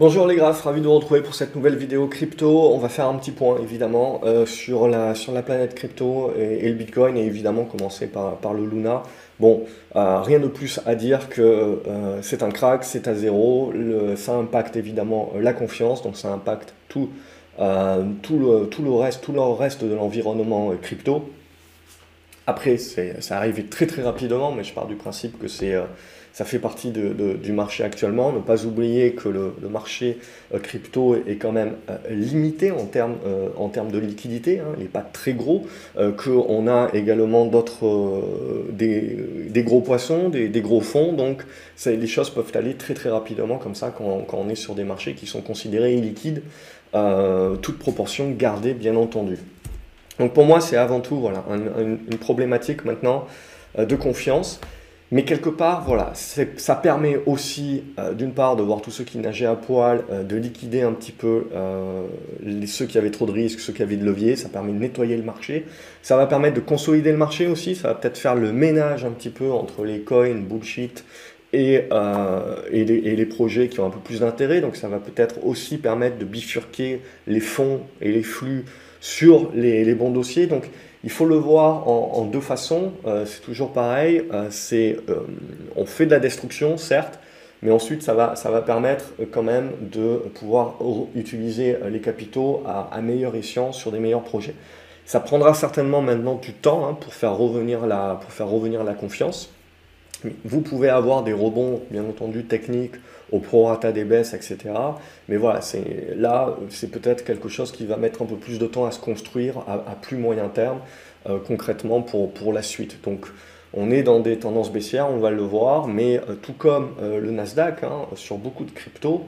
Bonjour les graphes, ravi de vous retrouver pour cette nouvelle vidéo crypto. On va faire un petit point évidemment euh, sur, la, planète crypto et, le Bitcoin et évidemment commencer par, le Luna. Bon, euh, rien de plus à dire que euh, c'est un crack, c'est à zéro, ça impacte évidemment la confiance, donc ça impacte tout le reste de l'environnement crypto. Après, ça arrive très très rapidement, mais je pars du principe que c'est ça fait partie du marché actuellement. Ne pas oublier que le, marché euh, crypto est, quand même euh, limité en termes, euh, de liquidité, hein. il n'est pas très gros, qu'on a également d'autres, des, gros poissons, des, gros fonds, donc les choses peuvent aller très très rapidement comme ça quand, on est sur des marchés qui sont considérés illiquides, toute proportion gardée bien entendu. Donc pour moi c'est avant tout voilà, une problématique maintenant de confiance. Mais quelque part, voilà, ça permet aussi, euh, d'une part, de voir tous ceux qui nageaient à poil, euh, de liquider un petit peu euh, ceux qui avaient trop de risques, ceux qui avaient de levier, ça permet de nettoyer le marché. Ça va permettre de consolider le marché aussi, ça va peut-être faire le ménage un petit peu entre les coins, bullshit, et, et, les, projets qui ont un peu plus d'intérêt. Donc ça va peut-être aussi permettre de bifurquer les fonds et les flux sur les, bons dossiers. Donc il faut le voir en, deux façons. Euh, c'est toujours pareil. Euh, c'est, euh, on fait de la destruction, certes, mais ensuite ça va, ça va permettre quand même de pouvoir utiliser les capitaux à, à meilleur escient sur des meilleurs projets. Ça prendra certainement maintenant du temps hein, pour, faire revenir la, pour faire revenir la confiance. Vous pouvez avoir des rebonds, bien entendu, techniques au prorata des baisses, etc. Mais voilà, c'est, là, c'est peut-être quelque chose qui va mettre un peu plus de temps à se construire à, plus moyen terme, euh, concrètement, pour, pour la suite. Donc, on est dans des tendances baissières, on va le voir, mais euh, tout comme euh, le Nasdaq, hein, sur beaucoup de cryptos,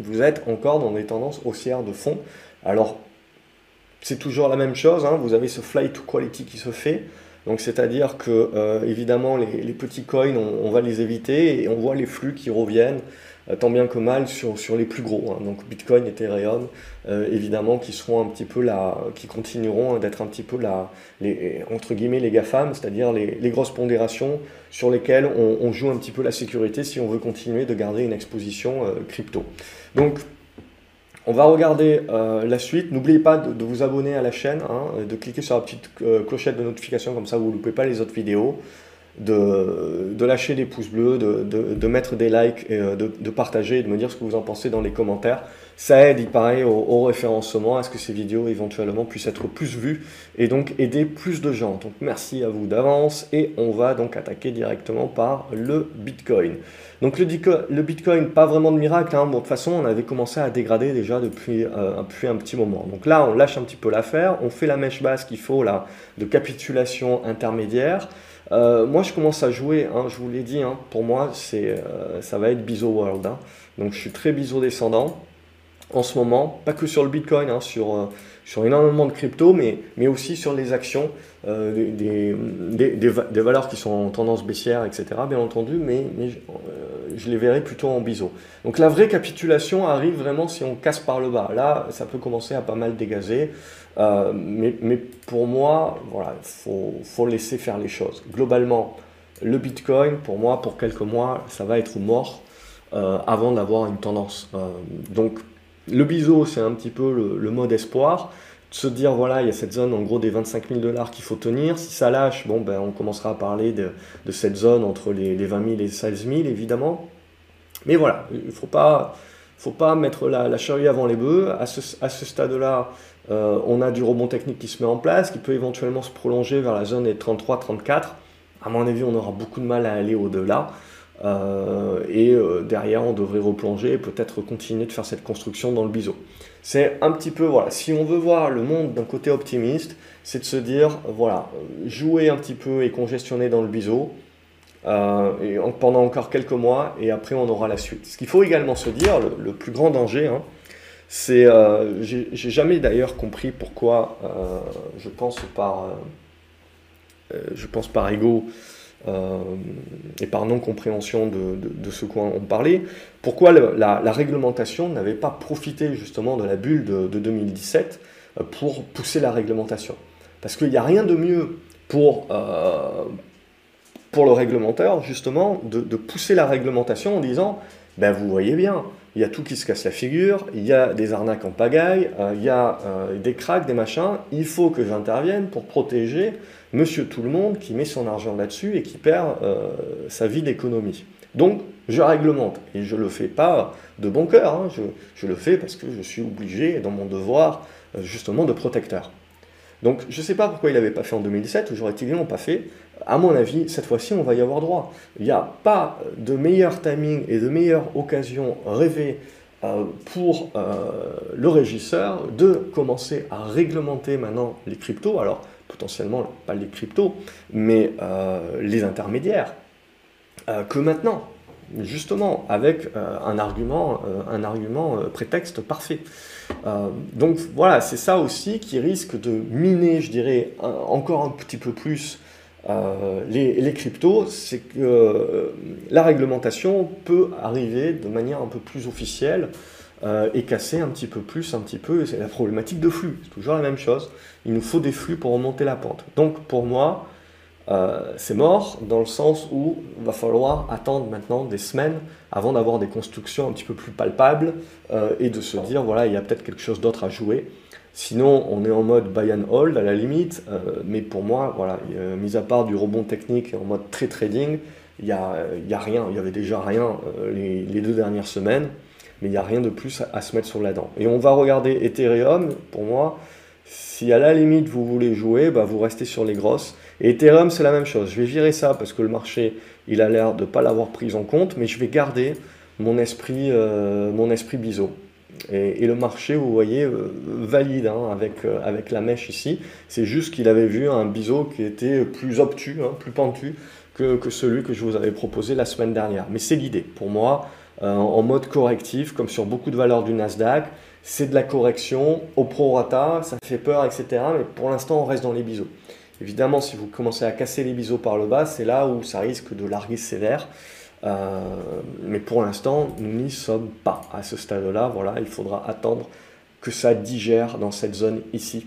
vous êtes encore dans des tendances haussières de fond. Alors, c'est toujours la même chose, hein, vous avez ce flight to quality qui se fait. Donc c'est-à-dire que euh, évidemment les, petits coins on, va les éviter et on voit les flux qui reviennent euh, tant bien que mal sur, sur les plus gros. Hein. Donc Bitcoin, Ethereum, euh, évidemment qui seront un petit peu là, qui continueront d'être un petit peu là, les, entre guillemets les GAFAM, c'est-à-dire les, les, grosses pondérations sur lesquelles on, on, joue un petit peu la sécurité si on veut continuer de garder une exposition crypto. Donc on va regarder euh, la suite. N'oubliez pas de, vous abonner à la chaîne, hein, de cliquer sur la petite euh, clochette de notification, comme ça vous ne loupez pas les autres vidéos, de, lâcher des pouces bleus, de, mettre des likes, et, euh, de, partager et de me dire ce que vous en pensez dans les commentaires. Ça aide, il paraît, au, référencement, à ce que ces vidéos éventuellement puissent être plus vues et donc aider plus de gens. Donc merci à vous d'avance et on va donc attaquer directement par le Bitcoin. Donc le, Bitcoin, pas vraiment de miracle, hein. de toute façon on avait commencé à dégrader déjà depuis, euh, depuis un petit moment. Donc là on lâche un petit peu l'affaire, on fait la mèche basse qu'il faut là de capitulation intermédiaire. Euh, moi, je commence à jouer, hein, je vous l'ai dit, hein, pour moi, euh, ça va être Biso World. Donc, je suis très Biso descendant en ce moment, pas que sur le Bitcoin, hein, sur, euh, sur énormément de crypto, mais, mais aussi sur les actions, euh, des, des, valeurs qui sont en tendance baissière, etc., bien entendu, mais, euh, je les verrai plutôt en biseau. Donc la vraie capitulation arrive vraiment si on casse par le bas. Là, ça peut commencer à pas mal dégazer, mais, mais, pour moi, voilà, il faut, faut laisser faire les choses. Globalement, le Bitcoin, pour moi, pour quelques mois, ça va être mort. avant d'avoir une tendance. donc le biseau, c'est un petit peu le, mode espoir. De se dire, voilà, il y a cette zone en gros des 25 000 dollars qu'il faut tenir. Si ça lâche, bon, ben, on commencera à parler de, cette zone entre les, 20 000 et les 16 000, évidemment. Mais voilà, il ne faut pas, mettre la, charrue avant les bœufs. À ce, stade-là, euh, on a du rebond technique qui se met en place, qui peut éventuellement se prolonger vers la zone des 33-34. À mon avis, on aura beaucoup de mal à aller au-delà. Euh, et euh, derrière, on devrait replonger et peut-être continuer de faire cette construction dans le biseau. C'est un petit peu, voilà, si on veut voir le monde d'un côté optimiste, c'est de se dire, voilà, jouer un petit peu et congestionner dans le biseau euh, pendant encore quelques mois, et après on aura la suite. Ce qu'il faut également se dire, le, plus grand danger, hein, c'est, j'ai jamais d'ailleurs compris pourquoi, je pense par, je pense par ego, euh, et par non-compréhension de, ce quoi on parlait, pourquoi la, réglementation n'avait pas profité justement de la bulle de, 2017 euh, pour pousser la réglementation? Parce qu'il n'y a rien de mieux pour, euh, pour le réglementaire, justement, de, pousser la réglementation en disant, ben vous voyez bien, il y a tout qui se casse la figure, il y a des arnaques en pagaille, euh, il y a euh, des cracks, des machins. Il faut que j'intervienne pour protéger monsieur tout le monde qui met son argent là-dessus et qui perd euh, sa vie d'économie. Donc, je réglemente. Et je ne le fais pas de bon cœur. Hein. Je, je, le fais parce que je suis obligé, dans mon devoir, justement, de protecteur. Donc, je ne sais pas pourquoi il n'avait pas fait en 2017, ou j'aurais-il non pas fait à mon avis, cette fois-ci, on va y avoir droit. Il n'y a pas de meilleur timing et de meilleure occasion rêvée euh, pour euh, le régisseur de commencer à réglementer maintenant les cryptos. Alors, potentiellement, pas les cryptos, mais euh, les intermédiaires. que maintenant, justement, avec un argument, un argument prétexte parfait. donc voilà, c'est ça aussi qui risque de miner, je dirais, encore un petit peu plus euh, les, cryptos, c'est que euh, la réglementation peut arriver de manière un peu plus officielle euh, et casser un petit peu plus, un petit peu, c'est la problématique de flux, c'est toujours la même chose, il nous faut des flux pour remonter la pente. Donc pour moi, c'est mort dans le sens où il va falloir attendre maintenant des semaines avant d'avoir des constructions un petit peu plus palpables et de se dire, voilà, il y a peut-être quelque chose d'autre à jouer. Sinon, on est en mode buy and hold à la limite, euh, mais pour moi, voilà, mis à part du rebond technique en mode très trading, il n'y a, y a rien, il y avait déjà rien euh, les, deux dernières semaines, mais il n'y a rien de plus à, se mettre sur la dent. Et on va regarder Ethereum, pour moi, si à la limite vous voulez jouer, bah, vous restez sur les grosses. Et Ethereum, c'est la même chose. Je vais virer ça parce que le marché, il a l'air de ne pas l'avoir pris en compte, mais je vais garder mon esprit, euh, esprit biseau. Et, le marché, vous voyez, euh, valide hein, avec, euh, avec la mèche ici. C'est juste qu'il avait vu un biseau qui était plus obtus, hein, plus pentu que, que, celui que je vous avais proposé la semaine dernière. Mais c'est l'idée. Pour moi, en mode correctif, comme sur beaucoup de valeurs du Nasdaq, c'est de la correction au prorata, ça fait peur, etc. Mais pour l'instant, on reste dans les biseaux. Évidemment, si vous commencez à casser les biseaux par le bas, c'est là où ça risque de larguer sévère. Euh, mais pour l'instant, nous n'y sommes pas à ce stade-là. Voilà, il faudra attendre que ça digère dans cette zone ici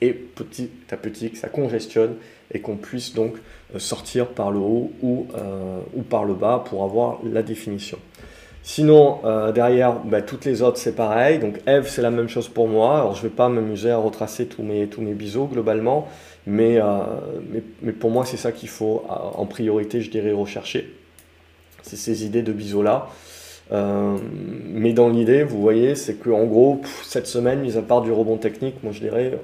et petit à petit que ça congestionne et qu'on puisse donc euh, sortir par le haut ou, euh, ou par le bas pour avoir la définition. Sinon, derrière, bah, toutes les autres, c'est pareil. Donc, Eve, c'est la même chose pour moi. Alors, je ne vais pas m'amuser à retracer tous mes, tous mes biseaux globalement, mais, mais, mais pour moi, c'est ça qu'il faut en priorité, je dirais, rechercher c'est ces idées de biseau-là. Euh, mais dans l'idée, vous voyez, c'est qu'en gros, cette semaine, mis à part du rebond technique, moi je dirais,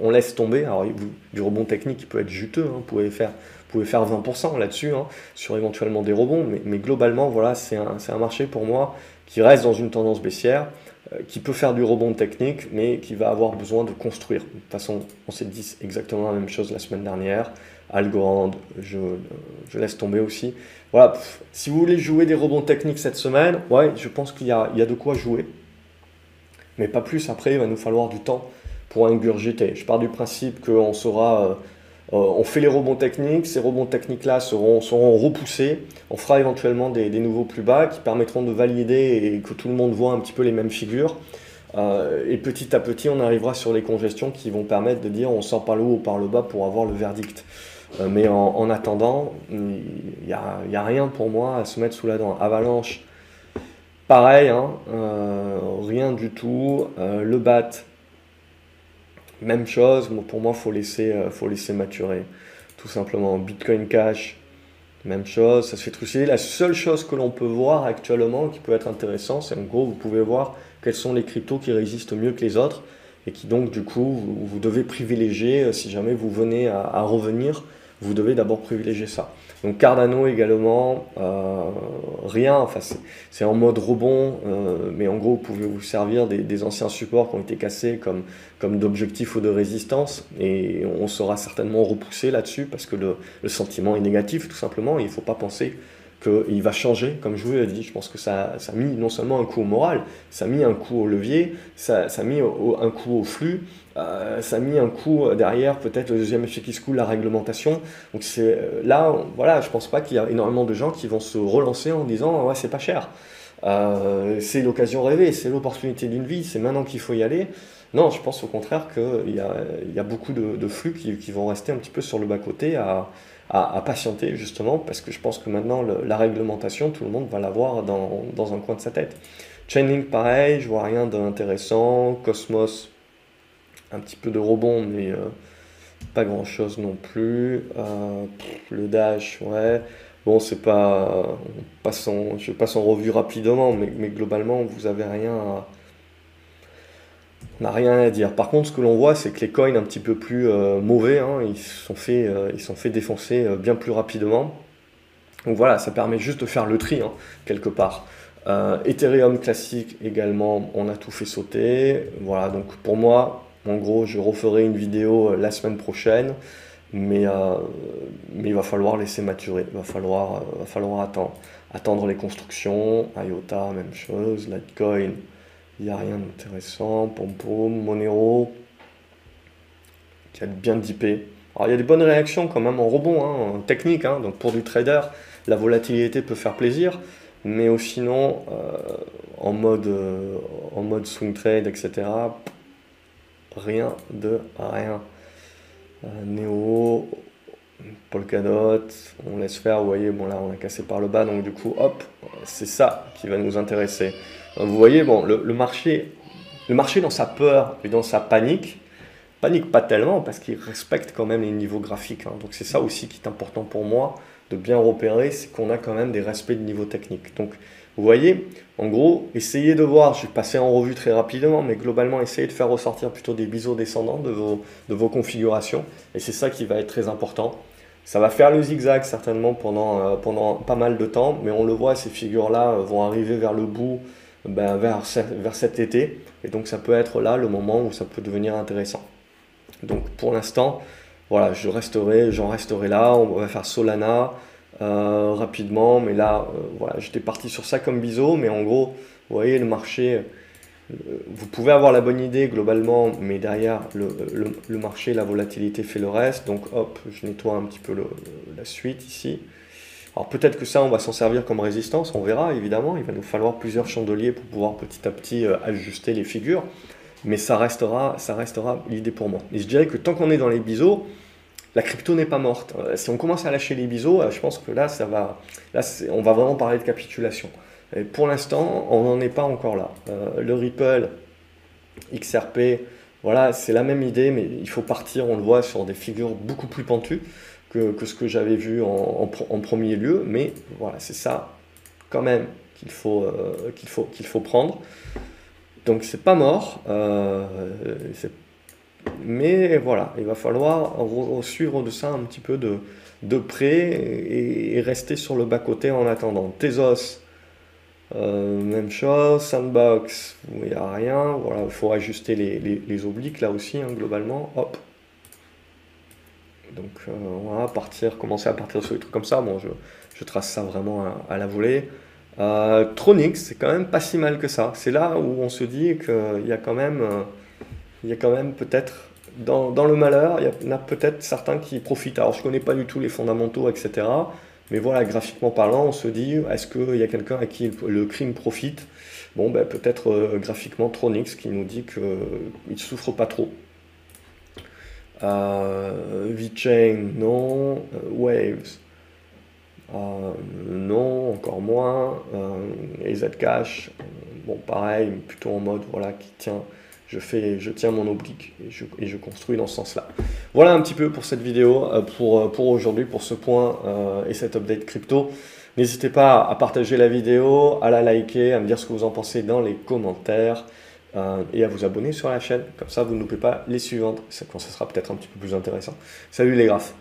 on, laisse tomber. Alors, du rebond technique qui peut être juteux, hein, vous, pouvez faire, pouvez faire 20% là-dessus, hein, sur éventuellement des rebonds, mais, globalement, voilà, c'est un, marché pour moi qui reste dans une tendance baissière, euh, qui peut faire du rebond technique, mais qui va avoir besoin de construire. De toute façon, on s'est dit exactement la même chose la semaine dernière. Algorand, je, je laisse tomber aussi. Voilà, si vous voulez jouer des rebonds techniques cette semaine, ouais, je pense qu'il y a, de quoi jouer. Mais pas plus, après, il va nous falloir du temps pour ingurgiter. Je pars du principe qu'on sera... Euh, on fait les rebonds techniques, ces rebonds techniques-là seront, repoussés. On fera éventuellement des, nouveaux plus bas qui permettront de valider et que tout le monde voit un petit peu les mêmes figures. Euh, et petit à petit, on arrivera sur les congestions qui vont permettre de dire on sort par le haut ou par le bas pour avoir le verdict. Euh, mais en, attendant, il n'y a, rien pour moi à se mettre sous la dent. Avalanche, pareil, hein, rien du tout. Le bat, même chose. pour moi, faut laisser, faut laisser maturer. Tout simplement. Bitcoin Cash, même chose. Ça se fait trucider. La seule chose que l'on peut voir actuellement qui peut être intéressant, c'est en gros, vous pouvez voir quels sont les cryptos qui résistent mieux que les autres et qui donc du coup vous, devez privilégier si jamais vous venez à revenir vous devez d'abord privilégier ça. Donc Cardano également, euh, rien, enfin c'est en mode rebond, euh, mais en gros vous pouvez vous servir des, anciens supports qui ont été cassés comme, comme d'objectifs ou de résistance, et on sera certainement repoussé là-dessus parce que le, le, sentiment est négatif tout simplement, il ne faut pas penser qu'il va changer, comme je vous l'ai dit. Je pense que ça, ça, a mis non seulement un coup au moral, ça a mis un coup au levier, ça, ça a mis un coup au flux, euh, ça a mis un coup derrière peut-être le deuxième effet qui se coule, la réglementation. Donc c'est euh, là, voilà, je pense pas qu'il y a énormément de gens qui vont se relancer en disant ouais c'est pas cher. Euh, c'est l'occasion rêvée, c'est l'opportunité d'une vie, c'est maintenant qu'il faut y aller. Non, je pense au contraire qu'il y a, y a beaucoup de, flux qui, qui, vont rester un petit peu sur le bas-côté à, à, patienter justement, parce que je pense que maintenant la réglementation, tout le monde va l'avoir dans, dans un coin de sa tête. Chainlink, pareil, je vois rien d'intéressant. Cosmos, un petit peu de rebond, mais euh, pas grand chose non plus. Euh, le Dash, ouais. Bon, c'est pas. Passons, je passe en revue rapidement, mais, mais globalement, vous avez rien à. On n'a rien à dire. Par contre, ce que l'on voit, c'est que les coins un petit peu plus euh, mauvais, hein, ils, sont fait, ils sont fait défoncer bien plus rapidement. Donc voilà, ça permet juste de faire le tri, hein, quelque part. Ethereum classique également, on a tout fait sauter. Voilà, donc pour moi, en gros, je referai une vidéo euh, la semaine prochaine, mais, euh, il va falloir laisser maturer, il va falloir, euh, va falloir attendre, attendre les constructions. IOTA, même chose. Litecoin, il n'y a rien d'intéressant. Pompom, Monero, qui a bien dippé. Alors il y a des bonnes réactions quand même en rebond, hein, en technique, hein. donc pour du trader, la volatilité peut faire plaisir, mais sinon, en, mode, en mode swing trade, etc., rien de rien. Euh, Néo, Polkadot, on laisse faire, vous voyez, bon là on a cassé par le bas, donc du coup, hop, c'est ça qui va nous intéresser. Vous voyez, bon, le, marché, le marché dans sa peur et dans sa panique, panique pas tellement parce qu'il respecte quand même les niveaux graphiques. Hein. donc c'est ça aussi qui est important pour moi de bien repérer, c'est qu'on a quand même des respects de niveau technique. Donc vous voyez, en gros, essayez de voir, je vais passer en revue très rapidement, mais globalement, essayez de faire ressortir plutôt des biseaux descendants de vos, de vos configurations. Et c'est ça qui va être très important. Ça va faire le zigzag certainement pendant, euh, pendant pas mal de temps, mais on le voit, ces figures-là euh, vont arriver vers le bout, ben, vers, vers cet été. Et donc ça peut être là le moment où ça peut devenir intéressant. Donc pour l'instant, voilà, je resterai, j'en resterai là. On va faire Solana. Euh, rapidement. Mais là, euh, voilà, j'étais parti sur ça comme biseau. Mais en gros, vous voyez, le marché, euh, vous pouvez avoir la bonne idée globalement, mais derrière, le, le, marché, la volatilité fait le reste. Donc hop, je nettoie un petit peu la suite ici. Alors peut-être que ça, on va s'en servir comme résistance, on verra évidemment. Il va nous falloir plusieurs chandeliers pour pouvoir petit à petit ajuster les figures. Mais ça restera, ça restera l'idée pour moi. Et je dirais que tant qu'on est dans les biseaux, la crypto n'est pas morte. Euh, si on commence à lâcher les biseaux, euh, je pense que là, ça va, là on va vraiment parler de capitulation. Et pour l'instant, on n'en est pas encore là. Euh, le Ripple, XRP, voilà, c'est la même idée, mais il faut partir, on le voit, sur des figures beaucoup plus pentues que, ce que j'avais vu en, premier lieu. Mais voilà, c'est ça quand même qu'il faut, qu'il faut, qu'il faut prendre. Donc c'est pas mort, c'est mais voilà, il va falloir suivre de ça un petit peu de, près et, rester sur le bas-côté en attendant. Tezos, euh, même chose. Sandbox, il n'y a rien. Voilà, il faut ajuster les, les, obliques là aussi, hein, globalement. Hop. Donc euh, voilà, partir, commencer à partir sur des trucs comme ça. Bon, je, trace ça vraiment à, la volée. Euh, Tronix, c'est quand même pas si mal que ça. C'est là où on se dit qu'il y a quand même il y a quand même peut-être, dans, le malheur, il y en a peut-être certains qui profitent. Alors je ne connais pas du tout les fondamentaux, etc. Mais voilà, graphiquement parlant, on se dit, est-ce qu'il y a quelqu'un à qui le crime profite? Bon, ben, peut-être euh, graphiquement Tronix qui nous dit qu'il ne souffre pas trop. Euh, VeChain, non. Euh, Waves, euh, non, encore moins. Euh, Zcash, bon, pareil, plutôt en mode voilà, qui tient je, fais, je tiens mon oblique et je, et je construis dans ce sens-là. Voilà un petit peu pour cette vidéo, euh, pour, pour aujourd'hui, pour ce point et cet update crypto. N'hésitez pas à partager la vidéo, à la liker, à me dire ce que vous en pensez dans les commentaires et à vous abonner sur la chaîne. Comme ça, vous ne loupez pas les suivantes, quand ça sera peut-être un petit peu plus intéressant. Salut les graphes